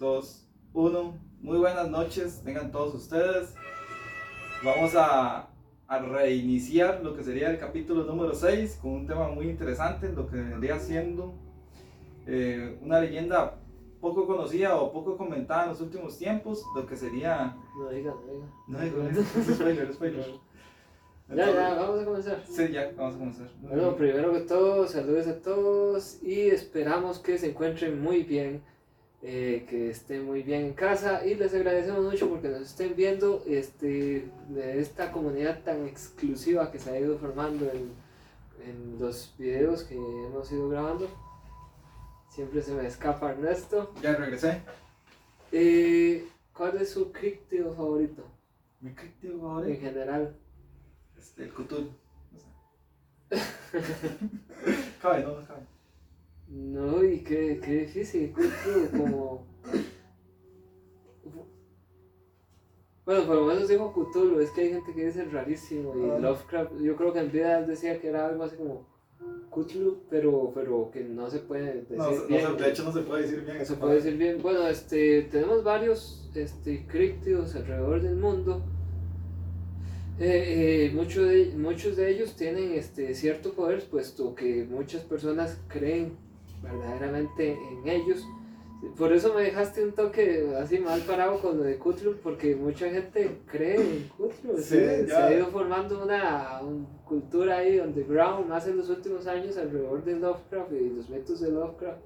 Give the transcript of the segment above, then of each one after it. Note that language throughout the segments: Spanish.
2, 1. Muy buenas noches, tengan todos ustedes. Vamos a, a reiniciar lo que sería el capítulo número 6 con un tema muy interesante, lo que vendría siendo eh, una leyenda poco conocida o poco comentada en los últimos tiempos, lo que sería... No diga, no diga. No digo, es spoiler, spoiler. Ya, ya, vamos a comenzar. Sí, ya, vamos a comenzar. Bueno, primero que todo, saludos a todos y esperamos que se encuentren muy bien, eh, que estén muy bien en casa y les agradecemos mucho porque nos estén viendo este, de esta comunidad tan exclusiva que se ha ido formando en, en los videos que hemos ido grabando. Siempre se me escapa Ernesto. Ya regresé. Eh, ¿Cuál es su críptido favorito Mi crítico en favorito. general? Este, el Cthulhu. No sé. cabe, no, no cabe. No, y qué, qué difícil, como... Bueno, por lo menos digo Cthulhu, es que hay gente que dice rarísimo y Ah. Lovecraft, yo creo que en vida decía que era algo así como Cthulhu, pero, pero que no se puede decir No, bien. de hecho, no se puede decir bien No se puede decir bien. Bueno, este, tenemos varios este, críptidos alrededor del mundo. Eh, eh, mucho de- muchos de ellos tienen este, cierto poder, puesto que muchas personas creen verdaderamente en ellos. Por eso me dejaste un toque así mal parado con lo de Cthulhu, porque mucha gente cree en Cthulhu. Sí, se, se ha ido formando una, un- cultura ahí underground más en los últimos años alrededor de Lovecraft y los mitos de Lovecraft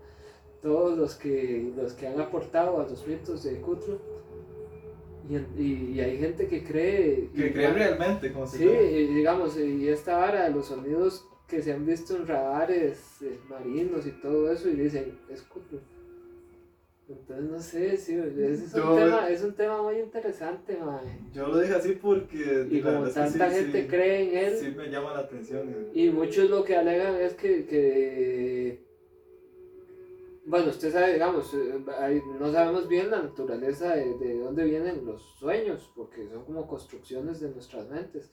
todos los que, los que han aportado a los mitos de Cthulhu. Y, y, y hay gente que cree. Que cree realmente, como si Sí, y digamos, y esta vara de los sonidos que se han visto en radares eh, marinos y todo eso, y dicen, es Cthulhu. Entonces, no sé, sí, es, Yo- un, tema, es un tema muy interesante, mae. Yo lo dije así porque. Y como tanta sí, gente sí, cree en él, Sí, me llama la atención. eh. Y muchos lo que alegan es que, que bueno, usted sabe, digamos, eh, no sabemos bien la naturaleza de, de dónde vienen los sueños, porque son como construcciones de nuestras mentes.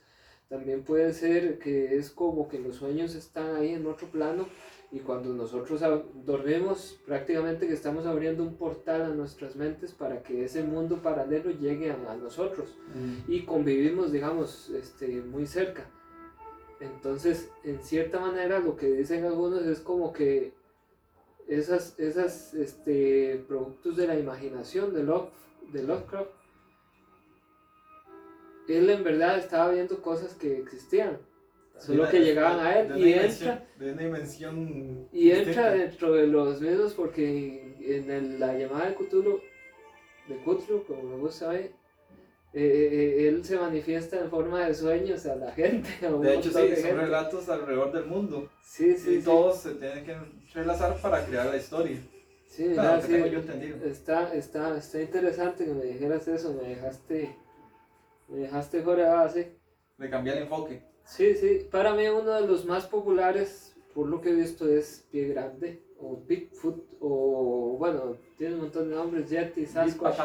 También puede ser que es como que los sueños están ahí en otro plano y cuando nosotros dormimos, prácticamente que estamos abriendo un portal a nuestras mentes para que ese mundo paralelo llegue a- a nosotros y convivimos, digamos, este, muy cerca. Entonces, en cierta manera, lo que dicen algunos es como que esas, esas este, productos de la imaginación de, Love, de Lovecraft, él en verdad estaba viendo cosas que existían, solo que llegaban a él y entra, De una dimensión. y entra dentro de los mismos porque en el- la llamada de Cthulhu, de Cthulhu, como me gusta ver, eh, eh, él se manifiesta en forma de sueños a la gente. a De hecho, sí, de son gente. relatos alrededor del mundo. Sí, sí, y sí. todos se tienen que entrelazar para crear la historia. Sí, Claro, mira, sí, yo entendido. está, está, está interesante que me dijeras eso, me dejaste, me dejaste fuera de base. Le cambié el enfoque. Sí, sí, para mí uno de los más populares, por lo que he visto, es Pie Grande, o Bigfoot, o bueno, tiene un montón de nombres, Yeti, Sasquatch.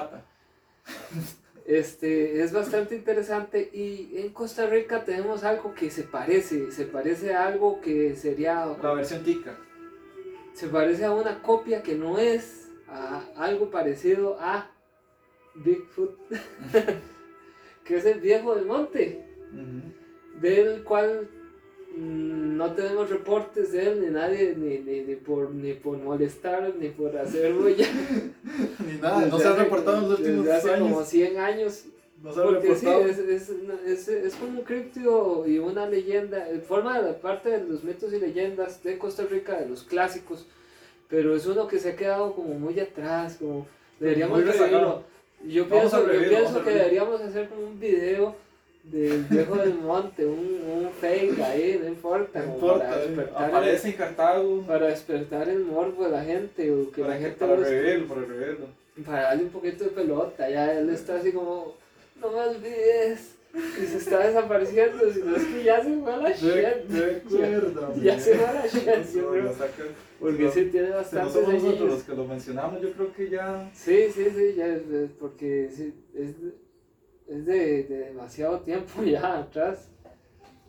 Este, es bastante interesante y en Costa Rica tenemos algo que se parece, se parece a algo que sería, La versión tica. se parece a una copia que no es a algo parecido a Bigfoot, que es el viejo del monte, del cual mm, no tenemos reportes de él, ni nadie, ni, ni, ni por, ni por molestar, ni por hacer bulla. Ni nada, no se ha reportado en los últimos desde hace como años. 100 años No se ha Porque sí, reportado. es, es, es, es como un críptido y una leyenda, forma de parte de los mitos y leyendas de Costa Rica, de los clásicos, pero es uno que se ha quedado como muy atrás, como deberíamos revivirlo. Yo pienso, yo pienso que deberíamos hacer como un video del viejo del monte, un, un fake ahí, no importa, No importa, para despertar, el, aparece en Cartago. para despertar el morbo de la gente, o que para, la que- gente para revivirlo, para revivirlo. para darle un poquito de pelota, ya él está así como, no me olvides, y se está desapareciendo, si no es que ya se fue a la shit, de acuerdo. ya se fue a la shit, yo creo, porque no, sí tiene Si no somos nosotros los que lo mencionamos, yo creo que ya. Sí, sí, sí, ya, es- es porque es, de- es de, de demasiado tiempo ya atrás.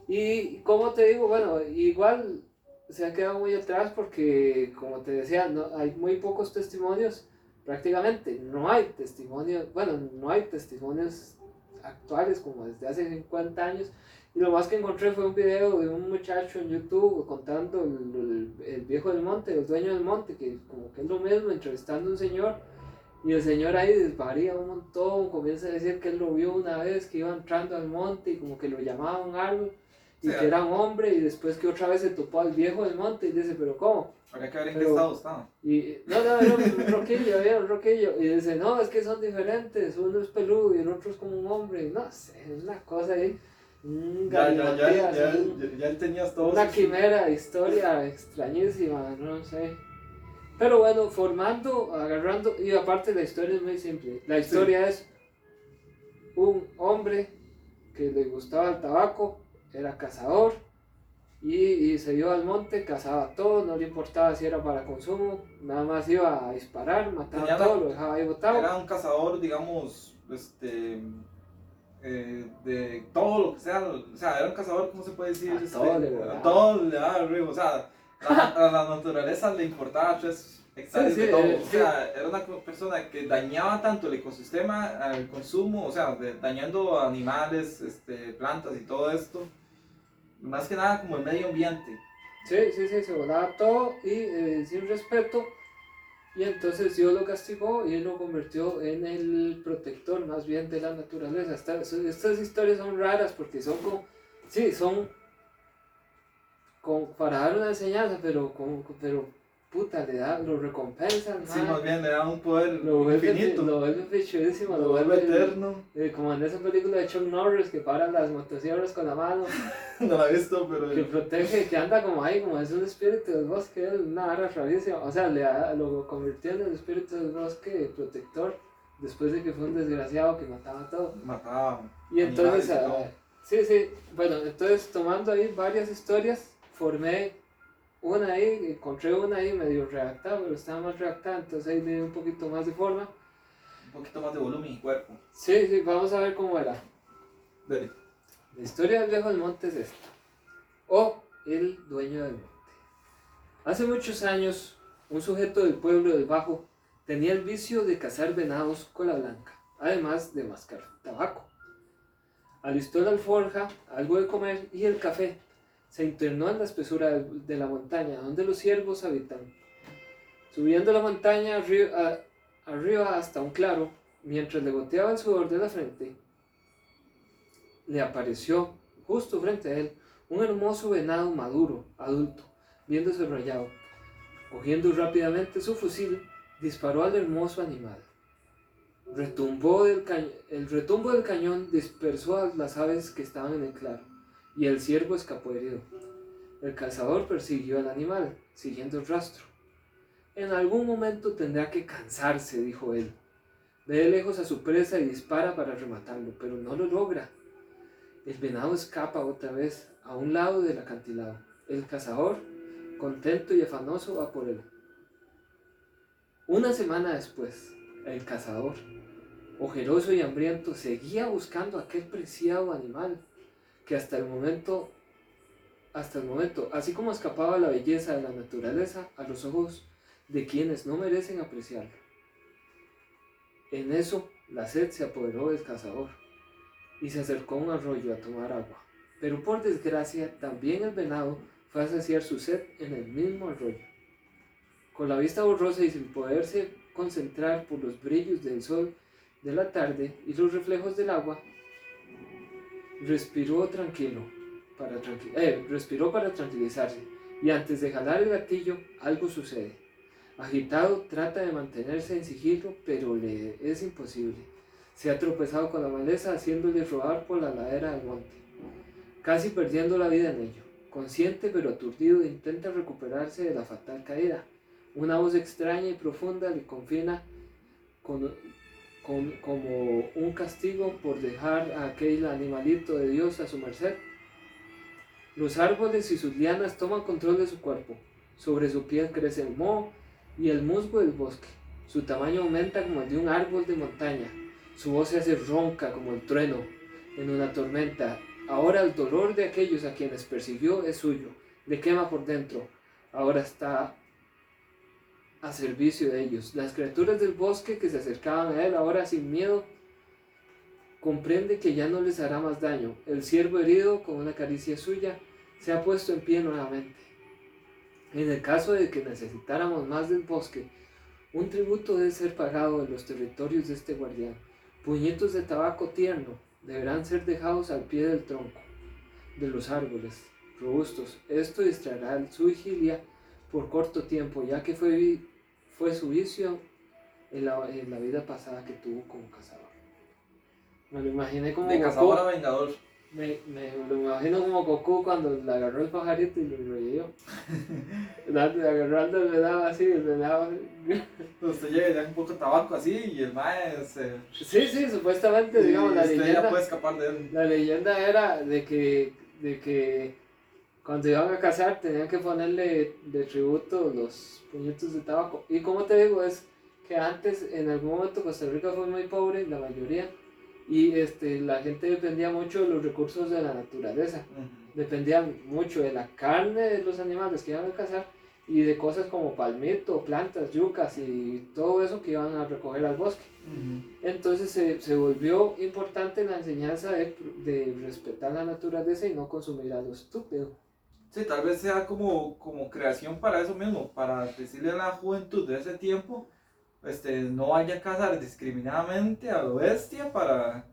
Y como te digo, bueno, igual se ha quedado muy atrás porque, como te decía, no, hay muy pocos testimonios, prácticamente no hay testimonios, bueno, no hay testimonios actuales como desde hace 50 años. Y lo más que encontré fue un video de un muchacho en YouTube contando el, el, viejo del monte, el dueño del monte, que como que es lo mismo, entrevistando a un señor. Y el señor ahí desvaría un montón, comienza a decir que él lo vio una vez que iba entrando al monte y como que lo llamaba un árbol y que era un hombre y después que otra vez se topó al viejo del monte y dice, pero ¿cómo? Habría que ver en qué estado estaba. Y, no, no, era un roquillo, era un roquillo. Y dice, no, es que son diferentes, uno es peludo y el otro es como un hombre. No sé, es una cosa ahí. ya, ya, ya, ya, ya, ya, tenías todo. Una quimera, historia extrañísima, no sé. Pero bueno, formando, agarrando, y aparte la historia es muy simple. La historia es un hombre que le gustaba el tabaco, era cazador, y, se iba al monte, cazaba todo, no le importaba si era para consumo, nada más iba a disparar, mataba todo, lo dejaba ahí botado. Era un cazador, digamos, este, eh, de todo lo que sea, o sea, era un cazador, ¿cómo se puede decir? A este, todo le todo le daba o sea, a, la naturaleza le importaba tres hectáreas de todo, o sea, era una persona que dañaba tanto el ecosistema, el consumo, o sea, dañando animales, este, plantas y todo esto más que nada como el medio ambiente. Sí, sí, sí, se volaba todo y eh, sin respeto. Y entonces Dios lo castigó y él lo convirtió en el protector más bien de la naturaleza. Estas, historias son raras porque son como, sí, son para dar una enseñanza, pero, como, pero puta, le da, lo recompensan. Sí, más bien le da un poder lo infinito. Lo vuelve fichudísimo, lo, vuelve eterno. Eh, como en esa película de Chuck Norris que para las motosierras con la mano. no la he visto, pero. Que protege, que anda como ahí, como es un espíritu del bosque, una arra rarísima. O sea, le lo convirtió en el espíritu del bosque protector después de que fue un desgraciado que mataba todo. Mataba. Y entonces, ah, sí, sí, bueno, entonces tomando ahí varias historias, formé una ahí, encontré una ahí medio redactada, pero estaba más redactada, entonces ahí le di un poquito más de forma. Un poquito más de volumen y cuerpo. Sí, sí, vamos a ver cómo era. Dale. La historia del viejo del monte es esta. O el dueño del monte. Hace muchos años, un sujeto del pueblo del Bajo tenía el vicio de cazar venados con la blanca, además de mascar tabaco. Alistó la alforja, algo de comer y el café, se internó en la espesura de la montaña, donde los ciervos habitan. Subiendo la montaña arriba, hasta un claro, mientras le goteaba el sudor de la frente, le apareció, justo frente a él, un hermoso venado maduro, adulto, viéndose rayado. Cogiendo rápidamente su fusil, disparó al hermoso animal. Retumbó el retumbo del cañón dispersó a las aves que estaban en el claro y el ciervo escapó herido. El cazador persiguió al animal, siguiendo el rastro. En algún momento tendrá que cansarse, dijo él. Ve lejos a su presa y dispara para rematarlo, pero no lo logra. El venado escapa otra vez a un lado del acantilado. El cazador, contento y afanoso, va por él. Una semana después, el cazador, ojeroso y hambriento, seguía buscando aquel preciado animal que hasta el momento, hasta el momento, así como escapaba la belleza de la naturaleza a los ojos de quienes no merecen apreciarla. En eso la sed se apoderó del cazador y se acercó a un arroyo a tomar agua. Pero por desgracia también el venado fue a saciar su sed en el mismo arroyo. Con la vista borrosa y sin poderse concentrar por los brillos del sol de la tarde y los reflejos del agua, respiró tranquilo, para eh, respiró para tranquilizarse, y antes de jalar el gatillo, algo sucede. Agitado, trata de mantenerse en sigilo, pero le es imposible. Se ha tropezado con la maleza, haciéndole rodar por la ladera del monte, casi perdiendo la vida en ello. Consciente pero aturdido, intenta recuperarse de la fatal caída. Una voz extraña y profunda le confina con, como un castigo por dejar a aquel animalito de Dios a su merced. Los árboles y sus lianas toman control de su cuerpo. Sobre su piel crece el moho y el musgo del bosque. Su tamaño aumenta como el de un árbol de montaña. Su voz se hace ronca como el trueno en una tormenta. Ahora el dolor de aquellos a quienes persiguió es suyo. Le quema por dentro. Ahora está a servicio de ellos. Las criaturas del bosque que se acercaban a él ahora sin miedo comprende que ya no les hará más daño. El ciervo herido, con una caricia suya, se ha puesto en pie nuevamente. En el caso de que necesitáramos más del bosque, un tributo debe ser pagado en los territorios de este guardián. Puñetos de tabaco tierno deberán ser dejados al pie del tronco de los árboles robustos. Esto distraerá su vigilia por corto tiempo, ya que fue, fue su vicio en la, en la vida pasada que tuvo como cazador. Me lo imaginé como. De cazador a vengador. Me, me, lo imagino como Goku cuando le agarró el pajarito y lo reyó. Agarrando le daba así, le daba. Usted y le da un poco de tabaco así y el mae se. Sí, sí, supuestamente, digamos, la usted leyenda. ya puede escapar de él. La leyenda era de que, de que cuando iban a cazar tenían que ponerle de tributo los puñetos de tabaco. Y como te digo, es que antes, en algún momento, Costa Rica fue muy pobre, la mayoría y este, la gente dependía mucho de los recursos de la naturaleza. Dependían mucho de la carne de los animales que iban a cazar y de cosas como palmito, plantas, yucas y todo eso que iban a recoger al bosque. Entonces se, se, volvió importante la enseñanza de, de, respetar la naturaleza y no consumir a lo estúpido. Sí, tal vez sea como, como creación para eso mismo, para decirle a la juventud de ese tiempo este, no vaya a cazar discriminadamente a lo bestia para,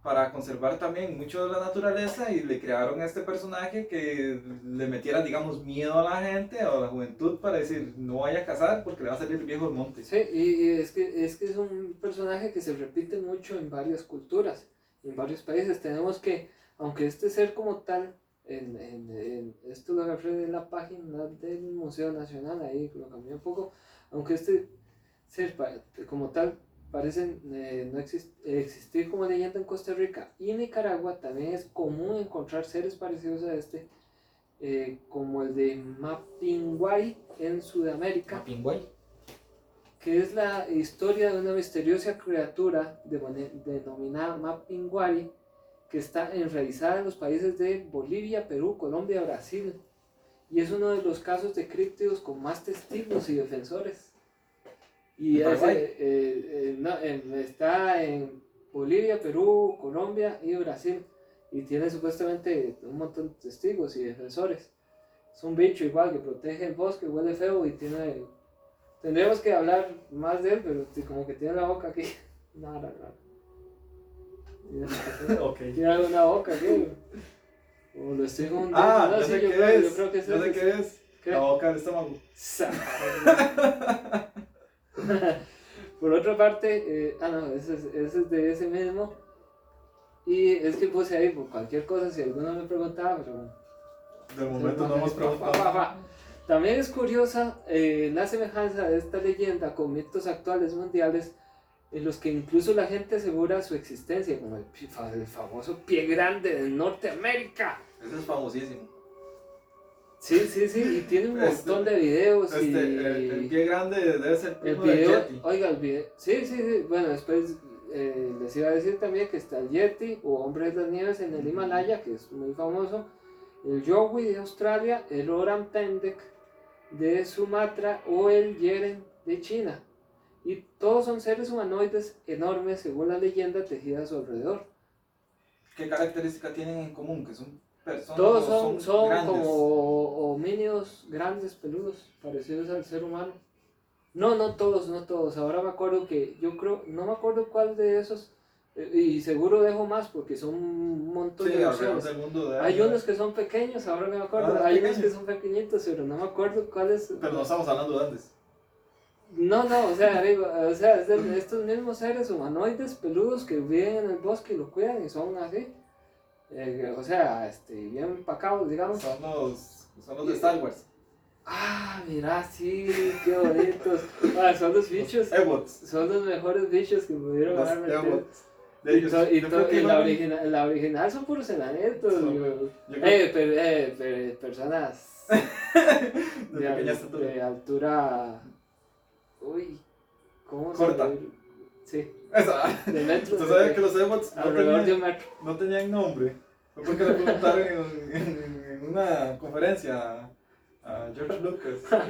para conservar también mucho de la naturaleza y le crearon a este personaje que le metiera, digamos, miedo a la gente o a la juventud para decir no vaya a cazar porque le va a salir viejo el monte. Sí, y, es, que, es que es un personaje que se repite mucho en varias culturas, en varios países. Tenemos que, aunque este ser como tal, en, en, en esto lo agarré de la página del Museo Nacional, ahí lo cambié un poco, aunque este ser como tal parecen eh, no existir como leyenda en Costa Rica. Y en Nicaragua también es común encontrar seres parecidos a este eh, como el de Mapinguari en Sudamérica. Mapinguari que es la historia de una misteriosa criatura denominada Mapinguari que está enraizada en los países de Bolivia, Perú, Colombia, Brasil y es uno de los casos de críptidos con más testigos y defensores y eh, eh, está en Bolivia, Perú, Colombia y Brasil. Y tiene supuestamente un montón de testigos y defensores. Es un bicho igual que protege el bosque, huele feo y tiene... Tendremos que hablar más de él, pero como que tiene la boca aquí. Nada, nada. Okay. Tiene una boca aquí. O lo estoy hundiendo. Ah, no, yo sí, sé yo, qué creo, es. yo creo que es Yo sé qué es. ¿Qué? La boca del estómago. Por otra parte, eh, ah no, ese es, ese es, de ese mismo. Y es que puse ahí por cualquier cosa, si alguno me preguntaba, pero... De momento no hemos preguntado. También es curiosa eh, la semejanza de esta leyenda con mitos actuales mundiales en los que incluso la gente asegura su existencia, como el, el famoso pie grande de Norteamérica. Ese es famosísimo. Sí, sí, sí, y tiene un Este- montón de videos Este, y... el, el pie grande debe ser El del video, Yeti. oiga, el video, sí, sí, sí, bueno, después eh, les iba a decir también que está el Yeti o Hombre de las Nieves en el Himalaya, que es muy famoso, el Yowie de Australia, el Orang Pendek de Sumatra o el Yeren de China. Y todos son seres humanoides enormes, según la leyenda tejida a su alrededor. ¿Qué característica tienen en común? Que son personas Todos son, son grandes. como homínidos grandes, peludos, parecidos al ser humano. No, no todos, no todos. Ahora me acuerdo que yo creo, no me acuerdo cuál de esos, eh, y seguro dejo más porque son un montón Sí, de opciones. del mundo de Hay unos que son pequeños, ahora me acuerdo. Ah, Hay unos que pequeños. son pequeñitos, pero no me acuerdo cuáles. Pero no estamos hablando de antes. No, no, o sea, digo, o sea, es de estos mismos seres humanoides peludos que viven en el bosque y lo cuidan y son así. Eh, o sea, este, bien empacados, digamos. Son los, son los de Star Wars. Ah, mira, sí, qué bonitos. Ah, son los bichos. Los. Son los mejores bichos que pudieron Los haber. De Y, ellos. to- y to- creo que y la, original, la original son puros enanitos. Son- creo- eh, per- eh, per- personas de de, al- de altura. Uy, ¿cómo Corta. se Sí, Esa. de metro. ¿Usted sabe que los Ewoks no tenían, no nombre? Fue porque le preguntaron en, en- en una conferencia a George Lucas.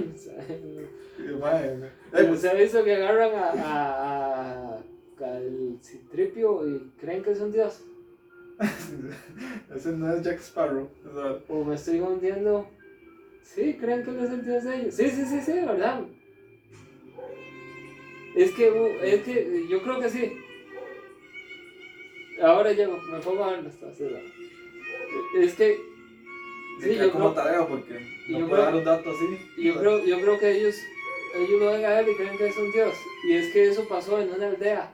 Y, mae, eh, Pero se ha visto que agarran a, a, a- al Citripio y creen que es un dios. ese no es Jack Sparrow. O me estoy hundiendo. Sí, creen que él es el dios de ellos. Sí, sí, sí, sí, ¿verdad? Es que, uh, es que yo creo que sí. Ahora ya me pongo a ver. Es que, Sí, yo como creo- tarea porque no yo puedo creo- dar un dato así. yo creo, yo creo que ellos, ellos lo ven a él y creen que es un dios. Y es que eso pasó en una aldea.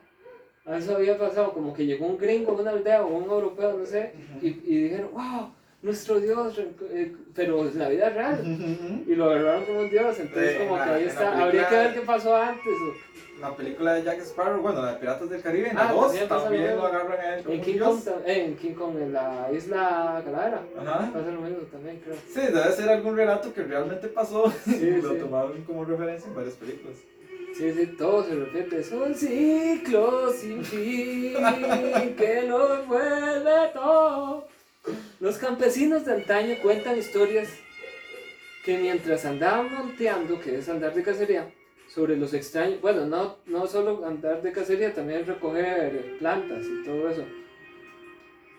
Eso había pasado, como que llegó un gringo a una aldea o un europeo, no sé, y dijeron, wow, nuestro dios, eh", pero es la vida real. Y lo agarraron como un dios, entonces como que ahí está. película- Habría que ver qué pasó antes. o- La película de Jack Sparrow, bueno, la de Piratas del Caribe, en Ah, la 2 también lo agarran a él En King. Kong, eh, en King Kong, en la isla Calavera. Ajá. Pasa lo mismo también, creo. Sí, debe ser algún relato que realmente pasó Sí, y lo sí. tomaron como referencia en varias películas. Sí, sí, todo se repite. Es un ciclo sin fin que lo vuelve todo. Los campesinos de antaño cuentan historias que mientras andaban monteando, que es andar de cacería, sobre los extraños, bueno, no, no solo andar de cacería, también recoger plantas y todo eso,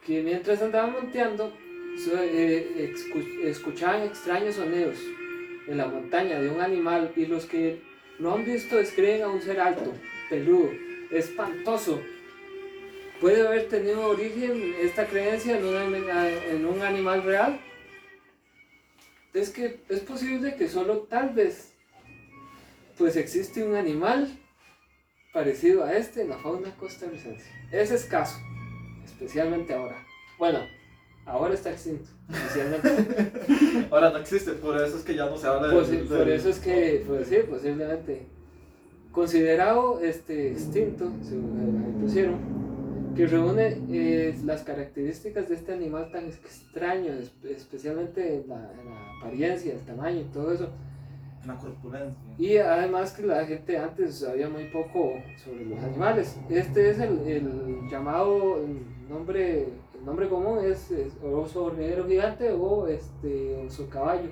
que mientras andaban monteando, eh, escu- escuchaban extraños sonidos en la montaña de un animal y los que no han visto describen a un ser alto, peludo, espantoso. ¿Puede haber tenido origen esta creencia en, un animal real? Es que es posible que solo tal vez pues existe un animal parecido a este en la fauna costarricense. Es escaso, especialmente ahora. Bueno, ahora está extinto. Ahora no existe, por eso es que ya no se habla de Pues, sí, por eso es que, pues sí, posiblemente. Considerado este extinto, según pusieron, que reúne eh, las características de este animal tan extraño, es- especialmente en la, la apariencia, el tamaño y todo eso. Una corpulencia. Y además que la gente antes sabía muy poco sobre los animales. Este es el, el llamado el nombre, el nombre común es, es oso hormiguero gigante o este oso caballo.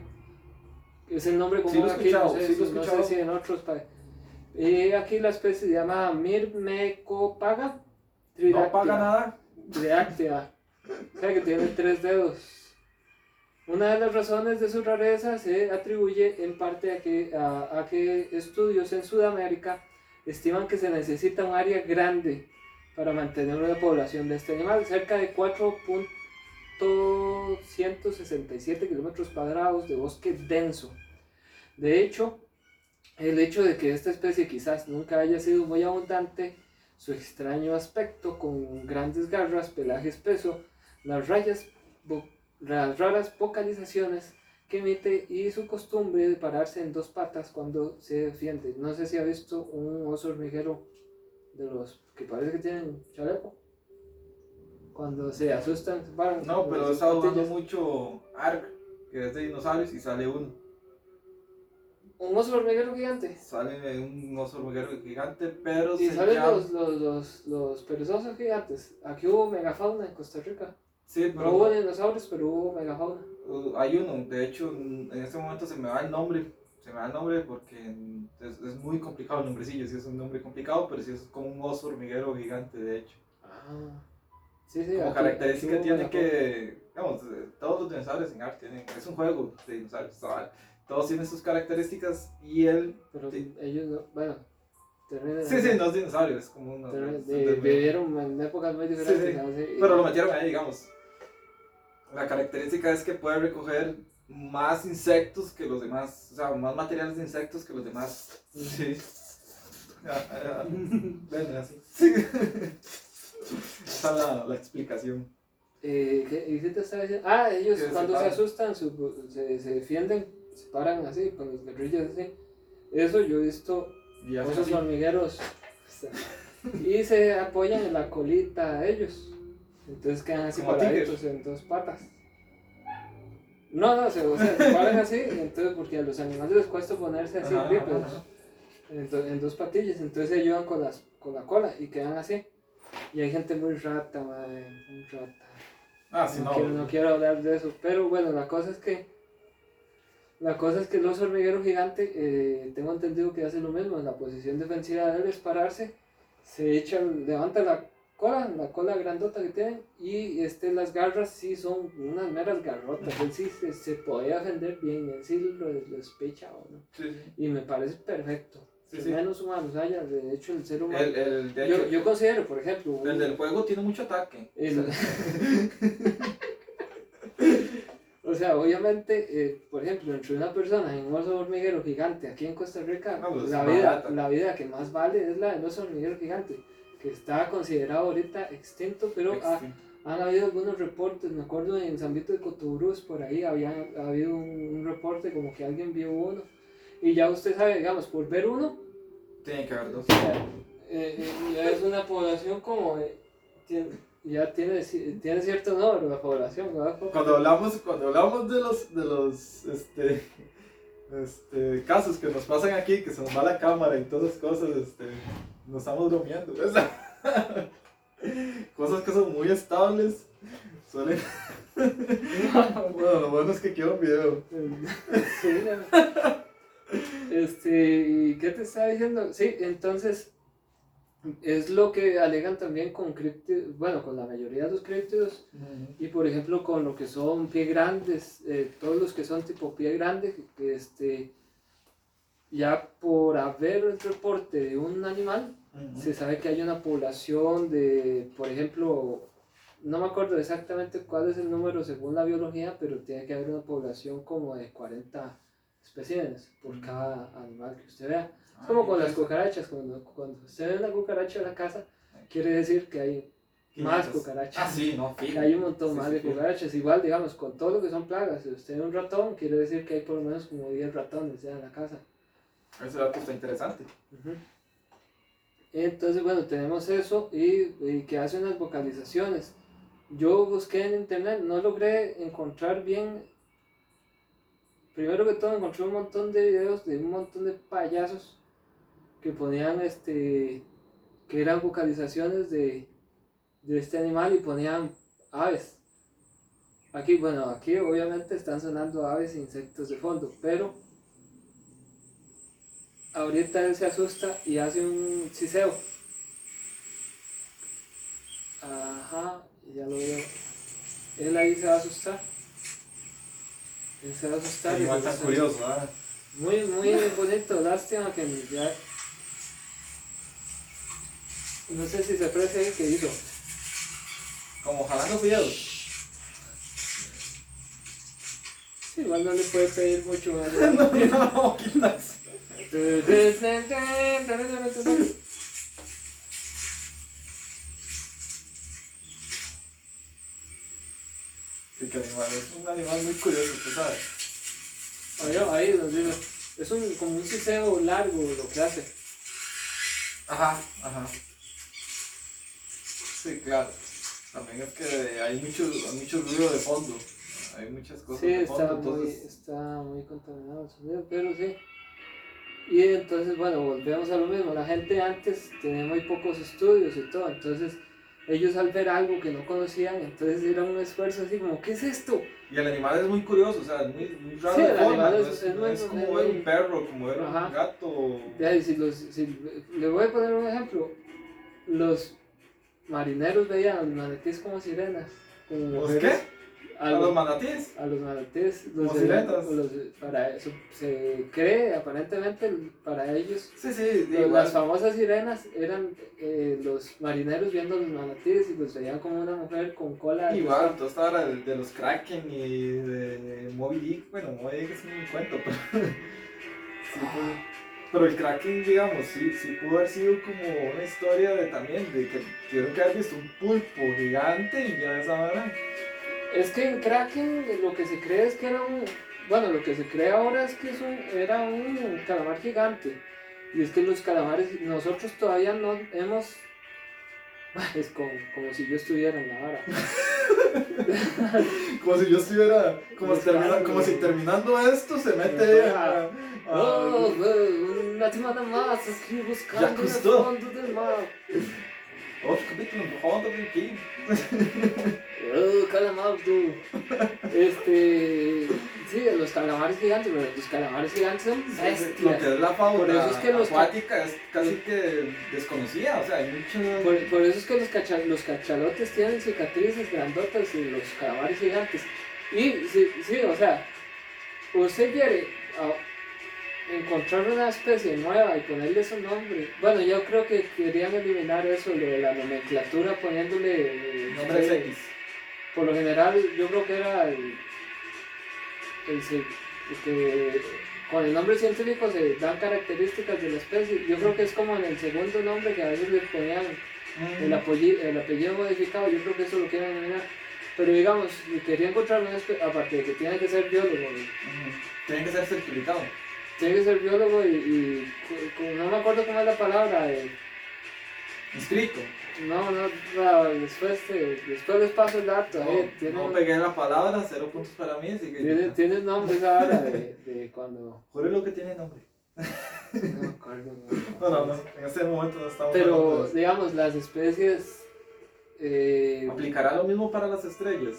Es el nombre Sí común lo he aquí, no sé, sí lo no sé si en otros países. Y aquí la especie se llama Mirmecopaga No paga nada. Tridáctila. O sea que tiene tres dedos. Una de las razones de su rareza se atribuye en parte a que, a, a que estudios en Sudamérica estiman que se necesita un área grande para mantener una población de este animal, cerca de 4.167 kilómetros cuadrados de bosque denso. De hecho, el hecho de que esta especie quizás nunca haya sido muy abundante, su extraño aspecto con grandes garras, pelaje espeso, las rayas, las raras vocalizaciones que emite y su costumbre de pararse en dos patas cuando se defiende. No sé si ha visto un oso hormiguero de los que parece que tienen chaleco. Cuando se asustan, se paran. No, pero he estado jugando mucho Ark, que es de dinosaurios, y sale uno. Un oso hormiguero gigante. Sale un oso hormiguero gigante, pero Y se salen llama- los, los, los, los perezosos gigantes. Aquí hubo megafauna en Costa Rica. Sí, No hubo pero dinosaurios, pero hubo megafauna. uh, hay uno. De hecho, en este momento se me va el nombre. Se me va el nombre porque es, es muy complicado el nombrecillo. Sí, es un nombre complicado, pero sí es como un oso hormiguero gigante, de hecho. Ah. Sí, sí. Como aquí- característica aquí tiene que, digamos, todos los dinosaurios en Ark tienen, es un juego de dinosaurios, ¿sabes? Todos tienen sus características y él, Pero sí. ellos no. Bueno. sí, sí, no es dinosaurio, es como uno, terminan- es- es- vivieron en épocas muy diferentes. sí. Y- pero lo metieron ahí, digamos. La característica es que puede recoger más insectos que los demás, o sea, más materiales de insectos que los demás. Sí. Ah, ah, Ven, así. Sí. Esa es la, la explicación. Eh, ¿qué, ¿Y qué te estaba diciendo? Ah, ellos cuando se asustan su- se, se defienden, se paran así, con los guerrillas así. Eso yo he visto Y así. hormigueros. Y se apoyan en la colita de ellos. Entonces quedan así Como paraditos en dos patas. No, no, se, o sea, se paran así, entonces porque a los animales les cuesta ponerse así Ajá, bípedos, ajá. en, do- en dos patillas, entonces se ayudan con, las, con la cola y quedan así. Y hay gente muy rata, madre, muy rata. Ah, sí, no, no. quiero, no quiero hablar de eso, pero bueno, la cosa es que La cosa es que el oso hormiguero gigante, eh, tengo entendido que hace lo mismo, en la posición defensiva de él es pararse, se echa, levanta la cola, la cola grandota que tiene, y este, las garras sí son unas meras garrotas, él sí se, se podía defender bien, él sí lo, lo despecha, ¿no? Sí, sí. Y me parece perfecto. Sí, menos humanos haya, de hecho el ser humano... El, el, de yo, hecho, yo considero, por ejemplo, el del juego tiene mucho ataque. el- o sea, obviamente, eh, por ejemplo, entre una persona y un oso hormiguero gigante aquí en Costa Rica, No, pues, la, vida, la vida que más vale es la del oso hormiguero gigante, que está considerado ahorita extinto, pero ha- han habido algunos reportes, me acuerdo en San Vito de Cotobruz, por ahí había ha habido un, un reporte como que alguien vio uno, y ya usted sabe, digamos, por ver uno, Tiene que haber dos. o sea, eh, eh, ya es una población como de- tiene- ya tiene, tiene cierto número la población, ¿verdad? Cuando hablamos, cuando hablamos de los, de los este, este, casos que nos pasan aquí, que se nos va la cámara y todas esas cosas, este, nos estamos bromeando. cosas que son muy estables. Suelen... bueno, lo bueno es que quiero un video. Sí, no. Este, ¿y qué te estaba diciendo? Sí, entonces es lo que alegan también con críptidos, bueno, con la mayoría de los críptidos y por ejemplo con lo que son pie grandes, eh, todos los que son tipo pie grande, que, este, ya por haber el reporte de un animal, se sabe que hay una población de, por ejemplo, no me acuerdo exactamente cuál es el número según la biología, pero tiene que haber una población como de 40 especímenes por cada animal que usted vea. Es como con las cucarachas, cuando, cuando usted ve una cucaracha en la casa, quiere decir que hay más cucarachas. Ah, sí, no, Que hay un montón Sí, más sí, de cucarachas. Igual, digamos, con todo lo que son plagas, si usted ve un ratón, quiere decir que hay por lo menos como 10 ratones ya en la casa. Ese dato está interesante. Entonces, bueno, tenemos eso y, y que hace unas vocalizaciones. Yo busqué en internet, no logré encontrar bien. Primero que todo, encontré un montón de videos de un montón de payasos que ponían este. que eran vocalizaciones de, de este animal y ponían aves. Aquí, bueno, aquí obviamente están sonando aves e insectos de fondo, pero ahorita él se asusta y hace un siseo. Ajá, ya lo veo. Él ahí se va a asustar. Él se va a asustar. y asusta. curioso, ¿verdad? Muy, muy bonito, lástima que ya... No sé si se aprecia ahí que hizo. Como jalando videos. Sí, igual no le puede pedir mucho más. no, no, quitas. Sí, que animal, es un animal muy curioso, tú sabes. Ahí, ahí nos dice, es un, como un siseo largo lo que hace. Ajá, ajá. Sí, claro. También es que hay mucho, hay mucho ruido de fondo. Hay muchas cosas Sí, de está fondo, muy, entonces... está muy contaminado el sonido, pero sí. Y entonces, bueno, volvemos a lo mismo. La gente antes tenía muy pocos estudios y todo, entonces ellos al ver algo que no conocían, entonces era un esfuerzo así como, ¿qué es esto? Y el animal es muy curioso, o sea, es muy, muy raro Sí, el forma. animal no es- es, es no muy- es como ver muy- un perro, como ver Ajá. un gato. Ya, y si los, si, le voy a poner un ejemplo. Los marineros veían a los manatíes como sirenas. Como ¿Los mujeres. qué? A A los, los manatíes. a los manatíes. Los Como sirenas. los- para eso se cree, aparentemente, para ellos. Sí, sí, Los- igual. las famosas sirenas eran eh, los marineros viendo a los manatíes y los veían como una mujer con cola. Igual, toda esta hora de, de los Kraken y de Moby Dick, bueno, Moby Dick es un cuento, pero. sí, fue- pero el Kraken, digamos, sí, sí pudo haber sido como una historia de también, de que tuvieron que haber visto un pulpo gigante y ya esa hora. Es que el Kraken lo que se cree es que era un. Bueno, lo que se cree ahora es que es un, era un calamar gigante. Y es que los calamares, nosotros todavía no hemos. Es como, como si yo estuviera en la vara. Como si yo estuviera, como, si, Buscando. termina- como si terminando esto se mete a. a- Oh, una semana más aquí buscando en el fondo del mar. Otro capítulo en del King. Oh, calamar, tú. Este. Sí, los calamares gigantes, pero los calamares gigantes son Lo bestias. que es la fauna Por eso es que los acuática es casi que desconocida, o sea, hay mucho... Por, por eso es que los, cacha- los cachalotes tienen cicatrices grandotas y los calamares gigantes. Y sí, sí, o sea, usted quiere ah, encontrar una especie nueva y ponerle su nombre. Bueno, yo creo que querían eliminar eso, lo de la nomenclatura, poniéndole eh, Nombres eh, X. Por lo general, yo creo que era el, el, el que con el nombre científico se dan características de la especie. Yo creo que es como en el segundo nombre que a veces le ponían el, apellido, el apellido modificado, yo creo que eso lo quieren eliminar. Pero digamos, quería encontrar una especie, aparte de que tiene que ser biólogo. Tiene que ser certificado. Tiene que ser biólogo y, y no me acuerdo cómo es la palabra, eh, no, no, no, después, te- después les paso el dato, No, eh, tiene, no pegué la palabra, cero puntos para mí, así que... tiene, tiene nombre esa hora de, de cuando... Jure lo que tiene nombre. No me acuerdo. No, no, no, en este momento no estamos Pero, digamos, las especies. Eh, ¿Aplicará lo mismo para las estrellas?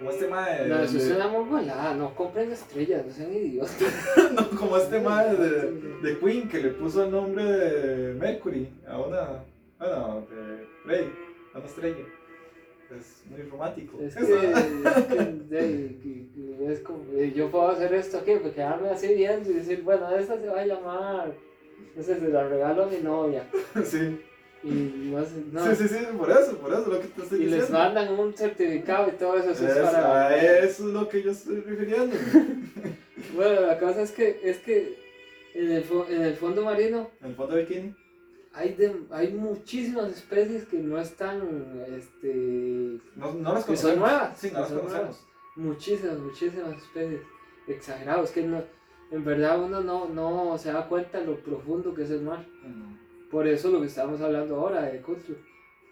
Como este mae no, eso de- es una muy volada. No compren estrellas, no sean idiotas. no, como este mae de, de Queen que le puso el nombre de Mercury a una, bueno, de Rey, a una estrella. Es muy romántico. Es que, es, es como, yo puedo hacer esto aquí, pues quedarme así viendo y decir, bueno, esta se va a llamar, sé, se la regalo a mi novia. sí. Y no sé, no. sí, sí, sí, por eso, por eso es lo que te estoy y les diciendo. mandan un certificado y todo eso, eso es Es- para... a eso es lo que yo estoy refiriendo. Bueno, la cosa es que, es que en el, en el fondo marino En el fondo de bikini. hay, de, hay muchísimas especies que no están, este, No, no las Que son conocemos. nuevas, Sí, no las conocemos. muchísimas, muchísimas especies. Exagerado, es que no, en verdad uno no, no se da cuenta lo profundo que es el mar. Mm. Por eso lo que estábamos hablando ahora de culture,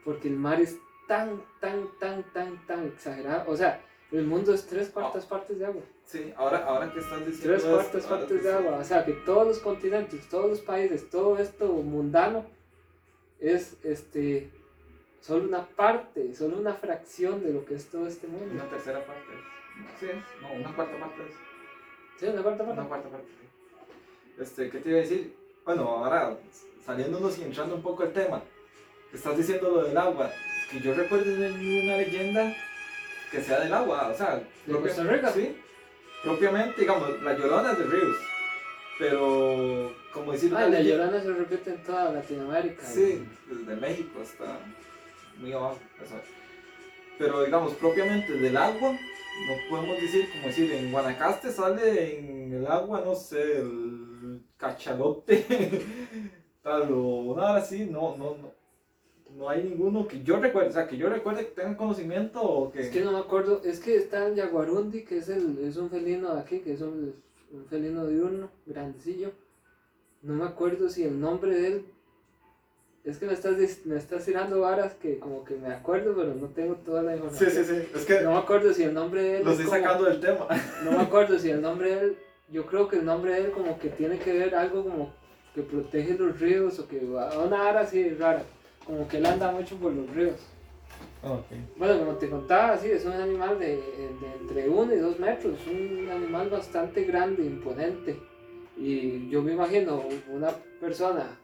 porque el mar es tan, tan, tan, tan, tan exagerado. O sea, el mundo es tres cuartas partes de agua. Sí, ahora, ahora que estás diciendo Tres cuartas partes de agua. O sea, que todos los continentes, todos los países, todo esto mundano es este solo una parte, solo una fracción de lo que es todo este mundo. Una tercera parte. Sí, no, una cuarta parte. es. Sí, una cuarta parte. Una cuarta parte. Este, ¿qué te iba a decir? Bueno, ahora saliéndonos y entrando un poco al tema. Estás diciendo lo del agua. Que yo recuerdo una leyenda que sea del agua. O sea, ¿De Costa Rica? Sí. Propiamente, digamos, la llorona es de ríos. Pero, como decir una la llorona se repite en toda Latinoamérica. Sí, desde México hasta muy abajo. eso. Pero digamos, propiamente del agua, no podemos decir, como decir, en Guanacaste sale en el agua, no sé, el cachalote, tal, o una hora así, no, no, no. No hay ninguno que yo recuerde, o sea, que yo recuerde que tenga conocimiento o que... Es que no me acuerdo, es que está el Yaguarundi, que es, el, es un felino de aquí, que es un, un felino diurno, grandecillo. No me acuerdo si el nombre de él. Es que me estás, me estás tirando varas que como que me acuerdo, pero no tengo toda la Sí, información. sí, sí, es que No me acuerdo si el nombre de él. lo es estoy como- sacando del tema. No me acuerdo si el nombre de él. Yo creo que el nombre de él como que tiene que ver algo como que protege los ríos o que va una vara así rara. Como que él anda mucho por los ríos. Bueno, como te contaba, sí, es un animal de, de entre 1 y 2 metros, un animal bastante grande, imponente. Y yo me imagino una persona,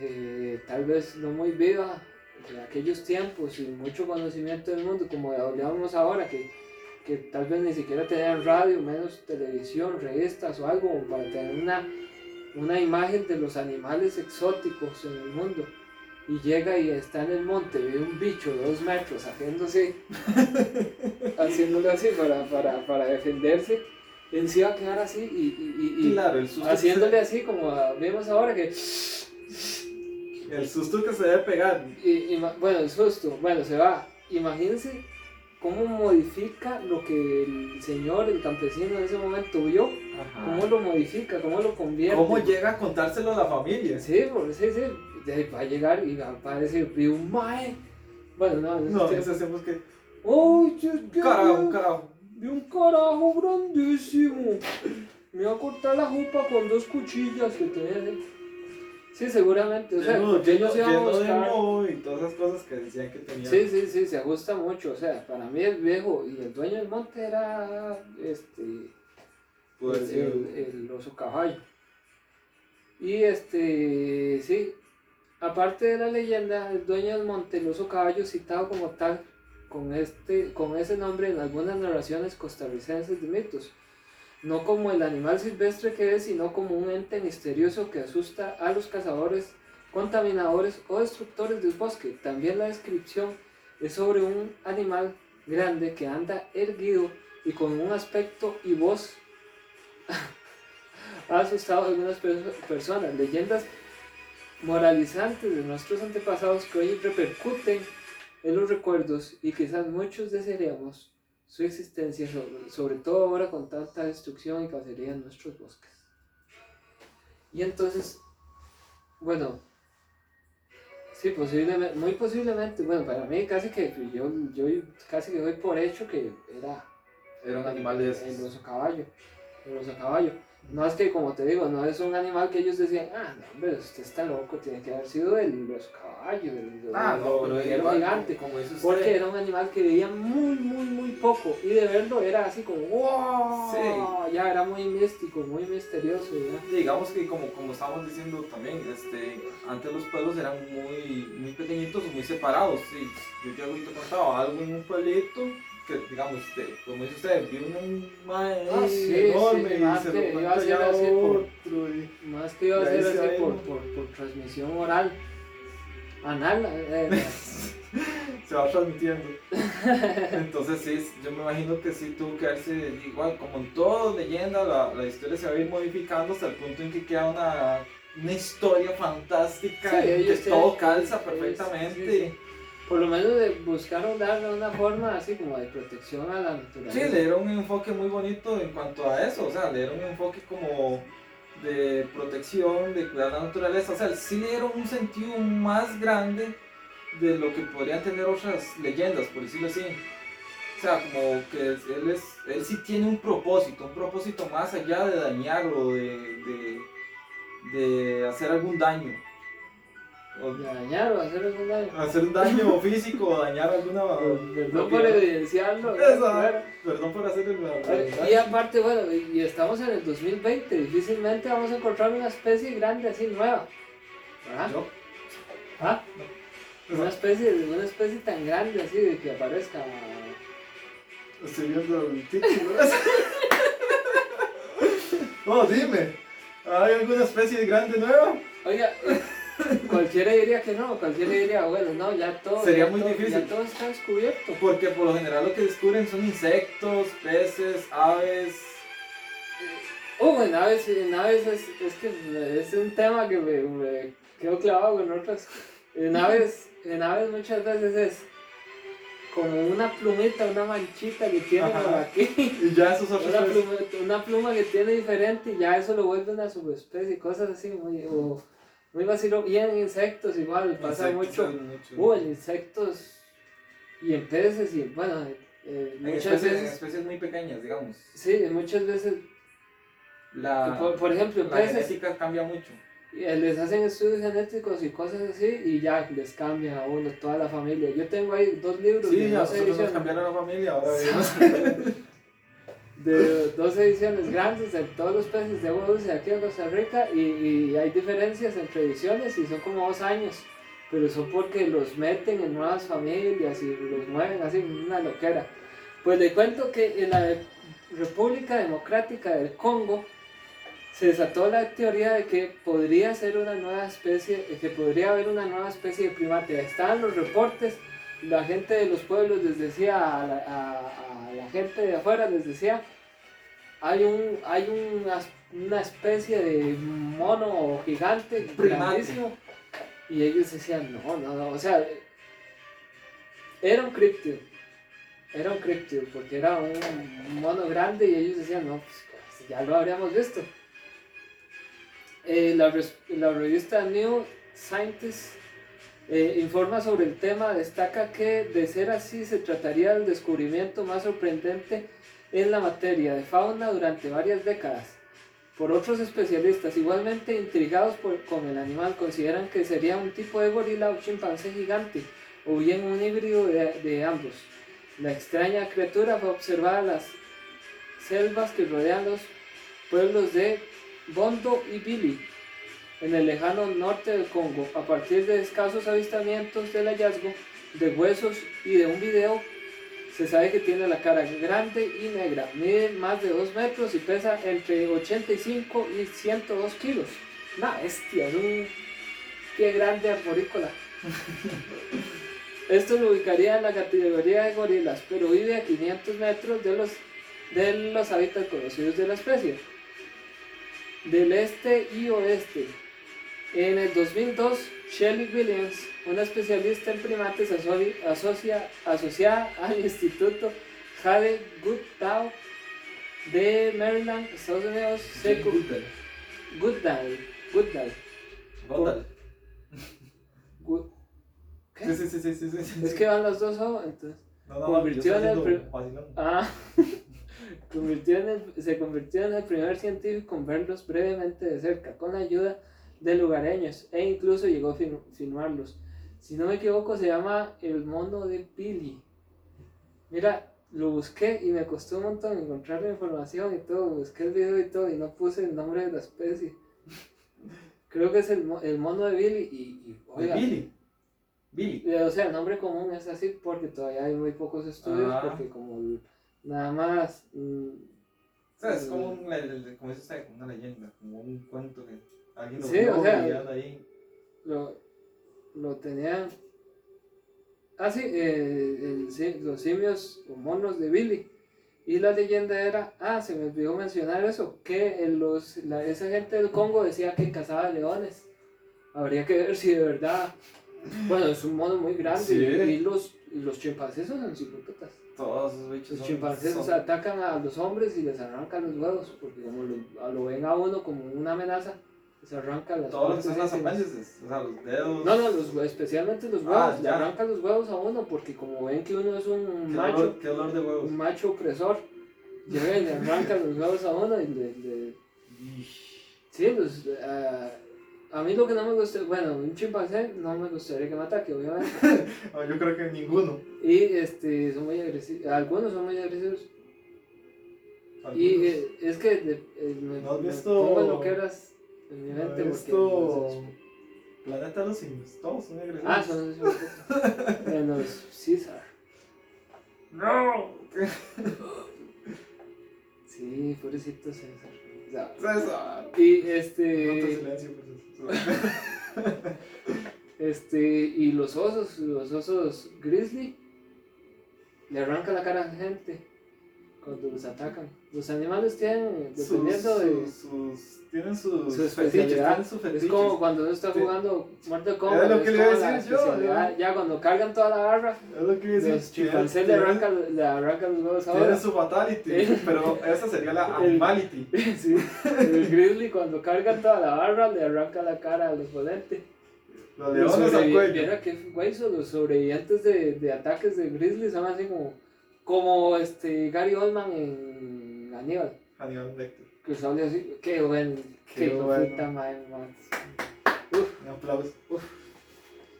eh, tal vez no muy viva, de aquellos tiempos, sin mucho conocimiento del mundo, como hablábamos ahora, que, que tal vez ni siquiera tenían radio, menos televisión, revistas o algo, para tener una, una imagen de los animales exóticos en el mundo. Y llega y está en el monte, ve un bicho de dos metros haciéndose, haciéndole así para, para, para defenderse, él se iba a quedar así y, y- y- y Claro, el susto, que haciéndole así como vemos ahora que, el susto que se debe pegar. y- y- bueno, el susto, bueno, se va, imagínense cómo modifica lo que el señor, el campesino en ese momento vio, cómo lo modifica, cómo lo convierte. ¿Cómo llega a contárselo a la familia? Sí, por sí, sí, de va a llegar y va va a un mae. Bueno, no, No, tiempos- eso hacemos que. ¡Ay, si es que Carajo, vi- carajo. Vi un carajo grandísimo. Me iba a cortar la jupa con dos cuchillas que tenía. Sí, seguramente. O sea, lleno- ellos iban a buscar- y todas esas cosas que decían que tenían. Sí, sí, sí, se ajusta mucho. O sea, para mí el viejo y el dueño del monte era este el, sido- el- el oso caballo. Y este, sí, aparte de la leyenda, el dueño del monte, el oso caballo, citado como tal, con, este, con ese nombre en algunas narraciones costarricenses de mitos. No como el animal silvestre que es, sino como un ente misterioso que asusta a los cazadores, contaminadores o destructores del bosque. También la descripción es sobre un animal grande que anda erguido y con un aspecto y voz ha asustado a algunas perso- personas. Leyendas moralizantes de nuestros antepasados que hoy repercuten en los recuerdos y quizás muchos desearíamos su existencia, sobre, sobre todo ahora con tanta destrucción y cacería en nuestros bosques. Y entonces, bueno, sí, posiblemente, muy posiblemente, bueno, para mí casi que yo, yo casi que doy por hecho que era Era un animal de el esos. oso caballo. El oso caballo. No es que, como te digo, no es un animal que ellos decían, ah, no, hombre, usted está loco, tiene que haber sido el oso caballo, el, Ah, el- no, pero guerrero igual, gigante. como usted. Porque era un animal que veía muy, muy, muy poco. Y de verlo era así como, wow, Sí. ya era muy místico, muy misterioso. Ya. Digamos que como, como estábamos diciendo también, este, antes los pueblos eran muy, muy pequeñitos o muy separados. Sí, yo ya ahorita contaba algo en un pueblito que, digamos, de- como dice usted, vio un mae Ah, sí, enorme sí, y más se que lo iba a ser así por- otro. y- Más que iba a ser se así por, por, por transmisión oral. Anal. eh, se va transmitiendo. Entonces sí, yo me imagino que sí tuvo que verse igual, como en toda leyenda, la, la historia se va a ir modificando hasta el punto en que queda una, una historia fantástica Sí, que todo calza perfectamente. sí, por lo menos de- buscaron darle una forma así como de protección a la naturaleza. Sí, le dieron un enfoque muy bonito en cuanto a eso, o sea, le dieron un enfoque como de protección, de cuidar la naturaleza, o sea, sí le dieron un sentido más grande de lo que podrían tener otras leyendas, por decirlo así. O sea, como que él, es, él sí tiene un propósito, un propósito más allá de dañar o de, de, de hacer algún daño. O De dañar o hacer algún daño. hacer un daño físico o dañar alguna... Perdón por evidenciarlo. ¿no? Claro. Perdón por hacer el... Y aparte, bueno, y estamos en el 2020, difícilmente vamos a encontrar una especie grande así nueva. ¿Verdad? Yo- ¿Ah? Una especie, una especie tan grande así de que aparezca. Estoy viendo el título. oh, dime. ¿Hay alguna especie de grande nueva? Oiga, eh, cualquiera diría que no, cualquiera diría, bueno, no, ya todo. Sería ya muy todo- difícil. Ya todo está descubierto. Porque por lo general lo que descubren son insectos, peces, aves. Oh, en aves, en aves es, es que es un tema que me, me quedo clavado con otras. En aves, en aves muchas veces es como una plumita, una manchita que tiene por aquí. Y ya esos otros Una pluma, una pluma que tiene diferente y ya eso lo vuelve una subespecie, cosas así muy, o, muy vacilo. Y en insectos igual, pasa insectos mucho. mucho. Uh, en insectos y en peces y bueno, eh, en, muchas especies, en veces, especies muy pequeñas, digamos. sí, muchas veces, La, por, por ejemplo, en la peces, genética cambia mucho. eh, les hacen estudios genéticos y cosas así y ya les cambia a uno toda la familia. Yo tengo ahí dos libros Sí, de a dos nosotros nos cambiaron la familia, ahora vivimos. Dos ediciones grandes de todos los peces de agua dulce aquí en Costa Rica y, y hay diferencias entre ediciones y son como dos años, pero son porque los meten en nuevas familias y los mueven así, una loquera. Pues le cuento que en la República Democrática del Congo se desató la teoría de que podría ser una nueva especie, que podría haber una nueva especie de primate. Estaban los reportes, la gente de los pueblos les decía a la gente de afuera, les decía, hay, un, hay una, una especie de mono gigante, grandísimo, y ellos decían, no, no, no, o sea, era un críptido, era un críptido, porque era un mono grande y ellos decían, no, pues ya lo habríamos visto. Eh, la, la revista New Scientist eh, informa sobre el tema, destaca que de ser así se trataría del descubrimiento más sorprendente en la materia de fauna durante varias décadas. por otros especialistas. Igualmente intrigados por- con el animal, consideran que sería un tipo de gorila o chimpancé gigante, o bien un híbrido de, de ambos. La extraña criatura fue observada en las selvas que rodean los pueblos de Bondo y Bili, en el lejano norte del Congo. A partir de escasos avistamientos del hallazgo de huesos y de un video, se sabe que tiene la cara grande y negra, mide más de 2 metros y pesa entre 85 y 102 kilos. Una bestia, es un pie grande arborícola. Esto lo ubicaría en la categoría de gorilas, pero vive a 500 metros de los, de los hábitats conocidos de la especie. Del este y oeste. En el 2002, Shelley Williams, una especialista en primates aso- asocia- asociada al Instituto Jade Goodall de Maryland, Estados Unidos, se Goodall, Goodall, Góndale. Good- ¿Qué? Sí, sí, sí, sí, sí. Es que van las dos O, entonces. No, no, no, convirtió en el. Ah, convirtió en el- se convirtió en el primer científico en verlos brevemente de cerca, con la ayuda de lugareños, e incluso llegó a film- filmarlos. Si no me equivoco, se llama El mono de Billy. Mira, lo busqué y me costó un montón encontrar la información y todo. Busqué el video y todo y no puse el nombre de la especie. Creo que es el, mo- el mono de Billy y, y De oiga, Billy. Billy. eh, O sea, el nombre común es así porque todavía hay muy pocos estudios, Ah. porque como nada más... mm, O sea, es como, un, le- le- como como una leyenda, como un cuento que alguien lo Sí, o sea, ahí. lo, lo tenían... Ah, sí, eh, el los simios o monos de Billy. Y la leyenda era, ah, se me olvidó mencionar eso, que los, la- esa gente del Congo decía que cazaba leones. Habría que ver si de verdad... Bueno, es un mono muy grande Sí. y los, los chimpancés son enciclopédicas. Todos esos bichos Los son- chimpancés son- atacan a los hombres y les arrancan los huevos, porque como lo, lo ven a uno como una amenaza, les arrancan las que son las apéndices, o sea, los dedos. No, no, los, especialmente los huevos, Ah, le arrancan los huevos a uno, porque como ven que uno es un macho, dolor, qué dolor de huevos. un macho opresor, llegan le arrancan los huevos a uno y le... le- Sí, los, ah, a mí lo que no me gusta, bueno, un chimpancé no me gustaría que me ataque, obviamente. Ah, yo creo que ninguno. Y este, son muy agresivos, algunos son muy agresivos. Y eh, es que eh, me, ¿No has me visto- pongo lo que eras Esto. no sé. Planeta de los Simios, todos son agresivos. Ah, son Menos César. ¡No! Sí, pobrecito César. Sea, César. y este, silencio, este, y los osos, los osos grizzly, le arrancan la cara a la gente cuando los atacan. Los animales tienen, dependiendo sus, de sus, sus- tienen sus su fetiches, especialidad. tienen sus Es como cuando uno está Sí. jugando Mortal Era Kombat. lo que es le iba a decir yo. Ya cuando cargan toda la barra, Es lo que iba a decir. los chimpancés le tienen- arrancan, le arrancan los huevos Tienen ahora. su fatality, pero esa sería la animality. Sí, el grizzly cuando cargan toda la barra le arranca la cara al oponente. Los leones al cuello. Viera que güey, los sobrevivientes de, de ataques de grizzly son así como, como este Gary Oldman en Aníbal. Hannibal Lecter. Que sale así, qué bueno, Qué qué, bueno. madre, man. Un aplauso.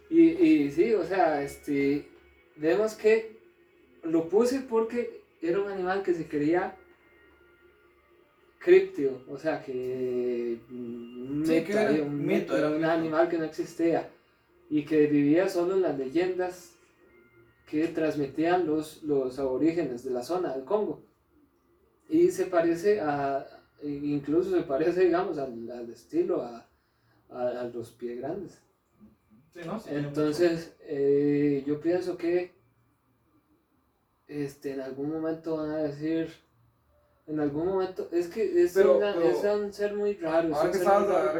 Y, y sí, o sea, este, vemos que lo puse porque era un animal que se creía críptido, o sea, que un Sí, que era un mito, mito, era un un mito. animal que no existía y que vivía solo en las leyendas que transmitían los, los aborígenes de la zona del Congo. Y se parece a, incluso se parece, digamos, al, al estilo, a, a, a los pie grandes. Sí, ¿no? Sí, Entonces, eh, yo pienso que este, en algún momento van a decir, en algún momento, es que es, Pero- una- pero- es un ser muy raro. es Ahora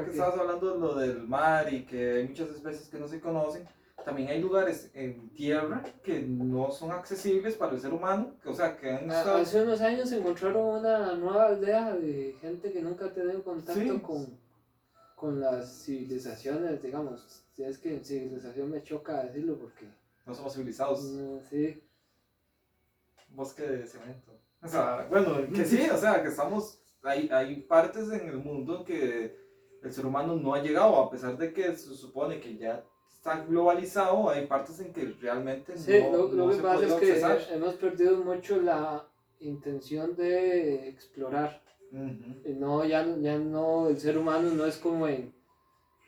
que, estabas hablando de lo del mar y que hay muchas especies que no se conocen, también hay lugares en tierra que no son accesibles para el ser humano, que, o sea, que han estado... Hace unos años encontraron una nueva aldea de gente que nunca ha tenido contacto Sí. con, con las civilizaciones, digamos. Si es que civilización me choca decirlo porque, No somos civilizados. mm, sí, Bosque de cemento. O sea, bueno, que sí, o sea, que estamos hay, hay partes en el mundo que el ser humano no ha llegado, a pesar de que se supone que ya está globalizado, hay partes en que realmente Sí, no, lo, lo no que se pasa es que accesar. hemos perdido mucho la intención de explorar. Y No, ya, ya no, el ser humano no es como en,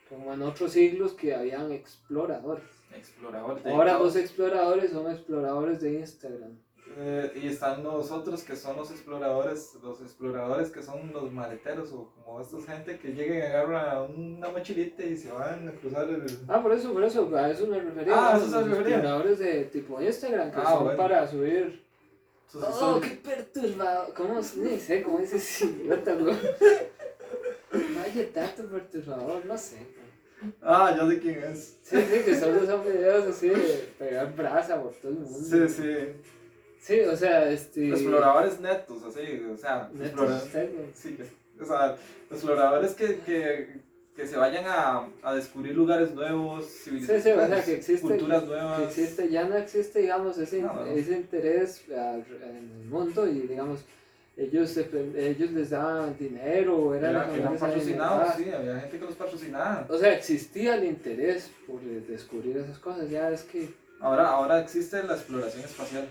como en otros siglos que habían exploradores. Explorador Ahora los exploradores son exploradores de Instagram. Eh, y están los otros que son los exploradores, los exploradores que son los maleteros o como estos gente que llegan y agarran una mochilita y se van a cruzar el... Ah, por eso, por eso, a eso me refería. Ah, a eso se los refería. exploradores de tipo Instagram que Ah, son bueno. para subir. Entonces, Oh, son- qué perturbado. ¿Cómo? Ni sé cómo ese idiota, güey. Vaya tanto perturbador, no sé. Ah, ya sé quién es. Sí, sí, que solo son videos así de pegar brasa por todo el mundo. Sí, sí. Sí, o sea, este. Exploradores netos, así, o sea, Netos exploradores, sí, o sea, exploradores que, que, que se vayan a, a descubrir lugares nuevos, civilizaciones, sí, o sea, que existe, culturas nuevas. que existe, ya no existe, digamos, ese, No, no. ese interés en el mundo y, digamos, ellos, ellos les daban dinero, eran, los eran patrocinados, alimentos. sí, había gente que los patrocinaba. O sea, existía el interés por descubrir esas cosas, ya es que... Ahora, ahora existe la exploración espacial.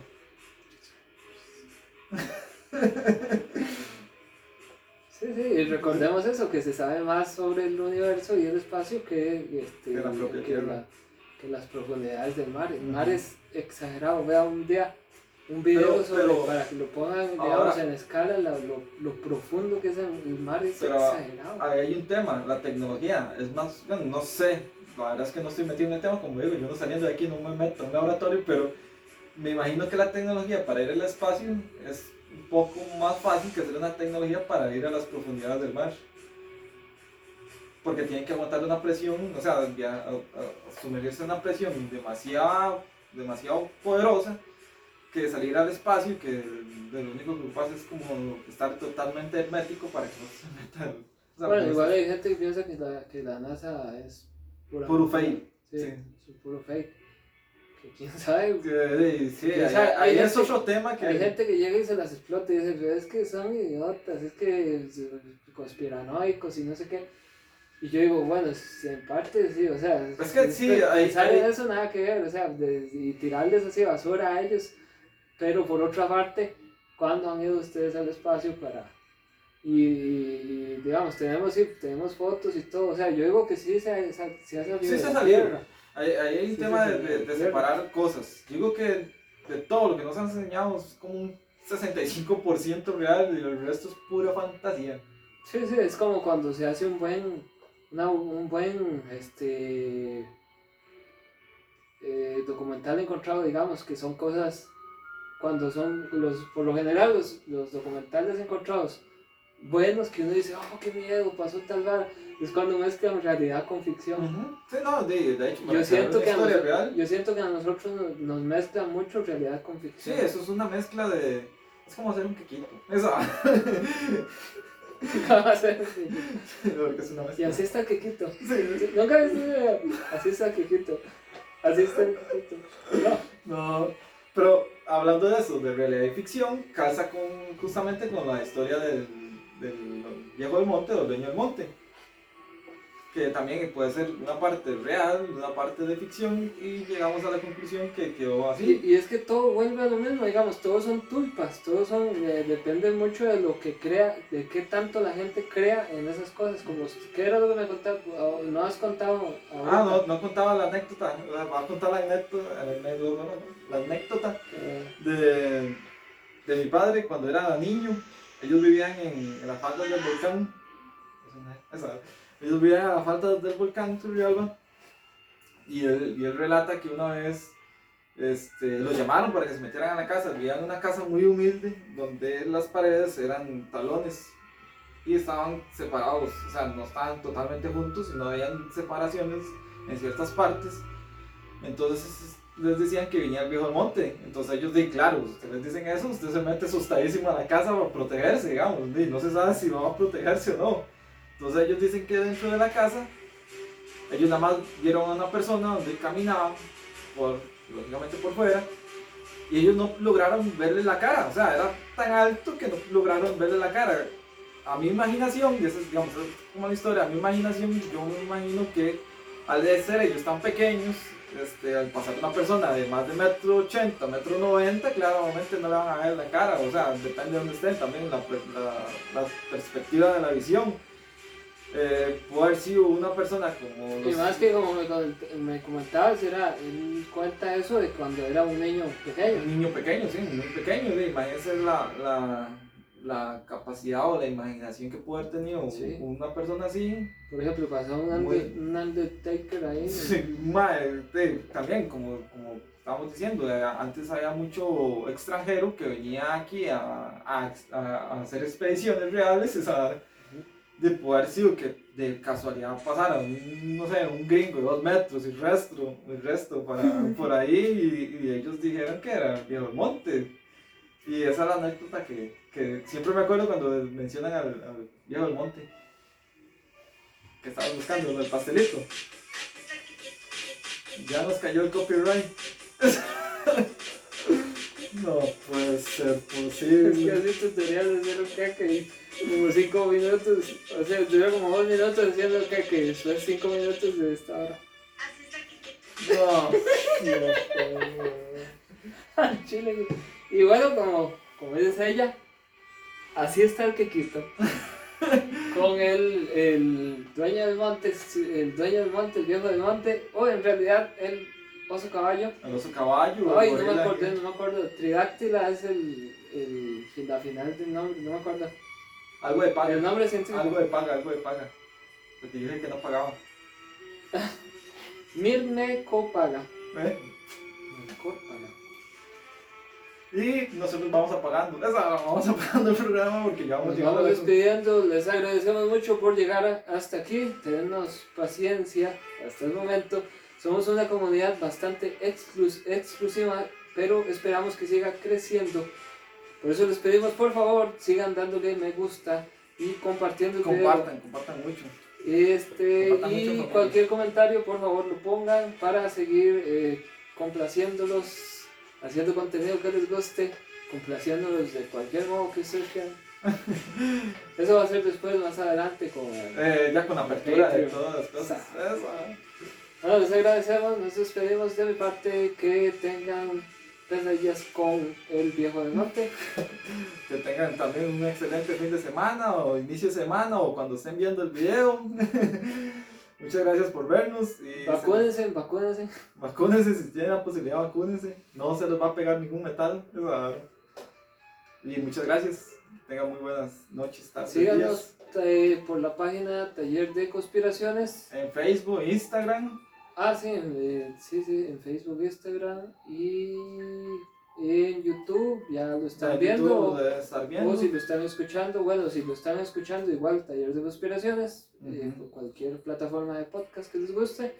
Sí, sí, y recordemos eso, que se sabe más sobre el universo y el espacio que, este, Que la propia Tierra. la- que las profundidades del mar. El mar es exagerado, vea un día un video Pero- sobre, pero- para que lo pongan, digamos, Ahora- en escala, la- lo, lo profundo que es el, el mar es Pero exagerado. ahí hay un tema, la tecnología, es más, bueno, no sé, la verdad es que no estoy metido en el tema, como digo, yo no saliendo de aquí no me meto en un laboratorio, pero me imagino que la tecnología para ir al espacio es un poco más fácil que hacer una tecnología para ir a las profundidades del mar. Porque tienen que aguantar una presión, o sea, sumergirse en una presión demasiado, demasiado poderosa que salir al espacio, que de lo único que pasa es como estar totalmente hermético para que no se meta. el- o sea, bueno, pues, igual hay gente que piensa que la, que la NASA es pura Puro fake, Sí, sí. es puro fake. Que quién sabe, sí, ahí, sea, hay ahí es gente- otro tema que... Hay gente que llega y se las explota y dice, "Pero es que son idiotas, es que conspiranoicos y no sé qué. Y yo digo, bueno, en parte sí, o sea, Es que sí, pe- hay- hay- eso nada que ver, o sea, de- y tirarles así basura a ellos, pero por otra parte, ¿cuándo han ido ustedes al espacio para...? Y, y, digamos, tenemos, sí, tenemos fotos y todo, o sea, yo digo que sí se, ha- se se ha salido Sí se ha la salido. Tierra. Ahí, hay un Sí, tema sí, de, sí, de- separar cosas. Digo que de todo lo que nos han enseñado es como un 65% real y el resto es pura fantasía. Sí, sí, es como cuando se hace un buen, una- un buen, este, eh, documental encontrado, digamos, que son cosas, cuando son, los, por lo general los, los documentales encontrados buenos, que uno dice, oh, qué miedo, pasó tal vez, es cuando mezclan realidad con ficción. Sí, no, de, de hecho, Yo siento, que a historia nos- real. yo siento que a nosotros nos, nos mezclan mucho realidad con Sí, ficción. eso es una mezcla de. Es como hacer un quequito. Eso. Y mezcla. así está el quequito. Sí. Nunca video? Así está el quequito. Así está el quequito. No. No, pero hablando de eso, de realidad y ficción, calza con, justamente con la historia del, del viejo del monte o el dueño del monte. Que también puede ser una parte real, una parte de ficción, y llegamos a la conclusión que quedó así. Y, y es que todo vuelve a lo mismo, digamos, todos son tulpas, todos son, eh, depende mucho de lo que crea, de qué tanto la gente crea en esas cosas, como, ¿qué era lo que me contaste? No has contado Ah, no, no contaba la anécdota, va a contar la anécdota, la anécdota, la anécdota Eh, de, de mi padre cuando era niño. Ellos vivían en, en las faldas del volcán. Ellos vivían a las faldas del volcán Turrialba. Y él, y él relata que una vez este, los llamaron para que se metieran a la casa. Vivían en una casa muy humilde donde las paredes eran talones y estaban separados. O sea, no estaban totalmente juntos, sino habían separaciones en ciertas partes. Entonces les decían que venía el viejo del monte. Entonces ellos dicen, claro, ustedes dicen eso, usted se mete asustadísimo a la casa para protegerse, digamos. y no se sabe si va a protegerse o no. Entonces ellos dicen que dentro de la casa, ellos nada más vieron a una persona donde caminaban, por, lógicamente por fuera, y ellos no lograron verle la cara. O sea, era tan alto que no lograron verle la cara. a mi imaginación, y eso es, digamos, es como la historia, a mi imaginación, yo me imagino que al de ser ellos tan pequeños, este, al pasar una persona de más de metro ochenta, metro noventa, claramente no le van a ver la cara, o sea, depende de dónde estén, también la, la, la perspectiva de la visión. Eh, puede haber sido una persona como... Y más que como me, me comentabas, era, él cuenta eso de cuando era un niño pequeño. Un niño pequeño, sí, un niño pequeño, sí, imagínense la, la, la capacidad o la imaginación que puede haber tenido una persona así. Por ejemplo, pasó un, un Undertaker ahí. Sí, madre, también, como, como estábamos diciendo, eh, antes había mucho extranjero que venía aquí a, a, a hacer expediciones reales, o de poder sido que de casualidad pasara un, no sé, un gringo de dos metros y el resto, el resto para, por ahí y, ellos dijeron que era Viejo Monte. Y esa es la anécdota que, que siempre me acuerdo cuando mencionan al, al Viejo del Monte. Que estaban buscando el pastelito. Ya nos cayó el copyright. no puede ser posible. Es que así tutorial de hacer un como 5 minutos, o sea, duró como 2 minutos diciendo que, que son 5 minutos de esta hora. No, no, Chile. Y bueno, como, como dice ella, así está el quequito. Con el, el dueño del monte, el dueño del monte, el viejo del monte, o en realidad el oso caballo. El oso caballo. Ay, no me acuerdo, no me acuerdo. Tridáctila es el, el, la final del nombre, no me acuerdo. Algo de paga. El nombre científico. Algo de paga, algo de paga. Porque dije que no pagaba. Mirne Copaga. ¿Eh? Copaga. Y nosotros vamos apagando. Vamos apagando el programa porque ya vamos llegando. Vamos despidiendo. Les agradecemos mucho por llegar hasta aquí. Tenemos paciencia hasta el momento. Somos una comunidad bastante exclusiva, pero esperamos que siga creciendo. Por eso les pedimos, por favor, sigan dándole me gusta y compartiendo el Compartan, compartan mucho. Este, y cualquier comentario, por favor, lo pongan para seguir eh, complaciéndolos, haciendo contenido que les guste, complaciéndolos de cualquier modo que surjan. Eso va a ser después, más adelante, con eh, ya con apertura de todas las cosas. Bueno, les agradecemos, nos despedimos de mi parte, que tengan ellas con el viejo del norte. que tengan también un excelente fin de semana o inicio de semana o cuando estén viendo el video. Muchas gracias por vernos. Y vacúnense, se... vacúnense. Vacúnense si tienen la posibilidad, vacúnense. No se les va a pegar ningún metal. Y muchas gracias. Tengan muy buenas noches, tardes. Síganos eh, por la página Taller de Conspiraciones. En Facebook, Instagram. Ah, sí, eh, sí, sí, en Facebook, Instagram y en YouTube, ya lo están viendo, viendo. O si lo están escuchando, bueno, si lo están escuchando, igual Taller de Conspiraciones, eh, cualquier plataforma de podcast que les guste.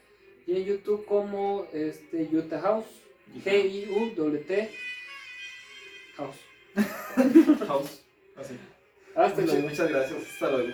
Y en YouTube como este, Utah House, G-I-U-T House. House, así. Hasta luego. Muchas gracias, hasta luego.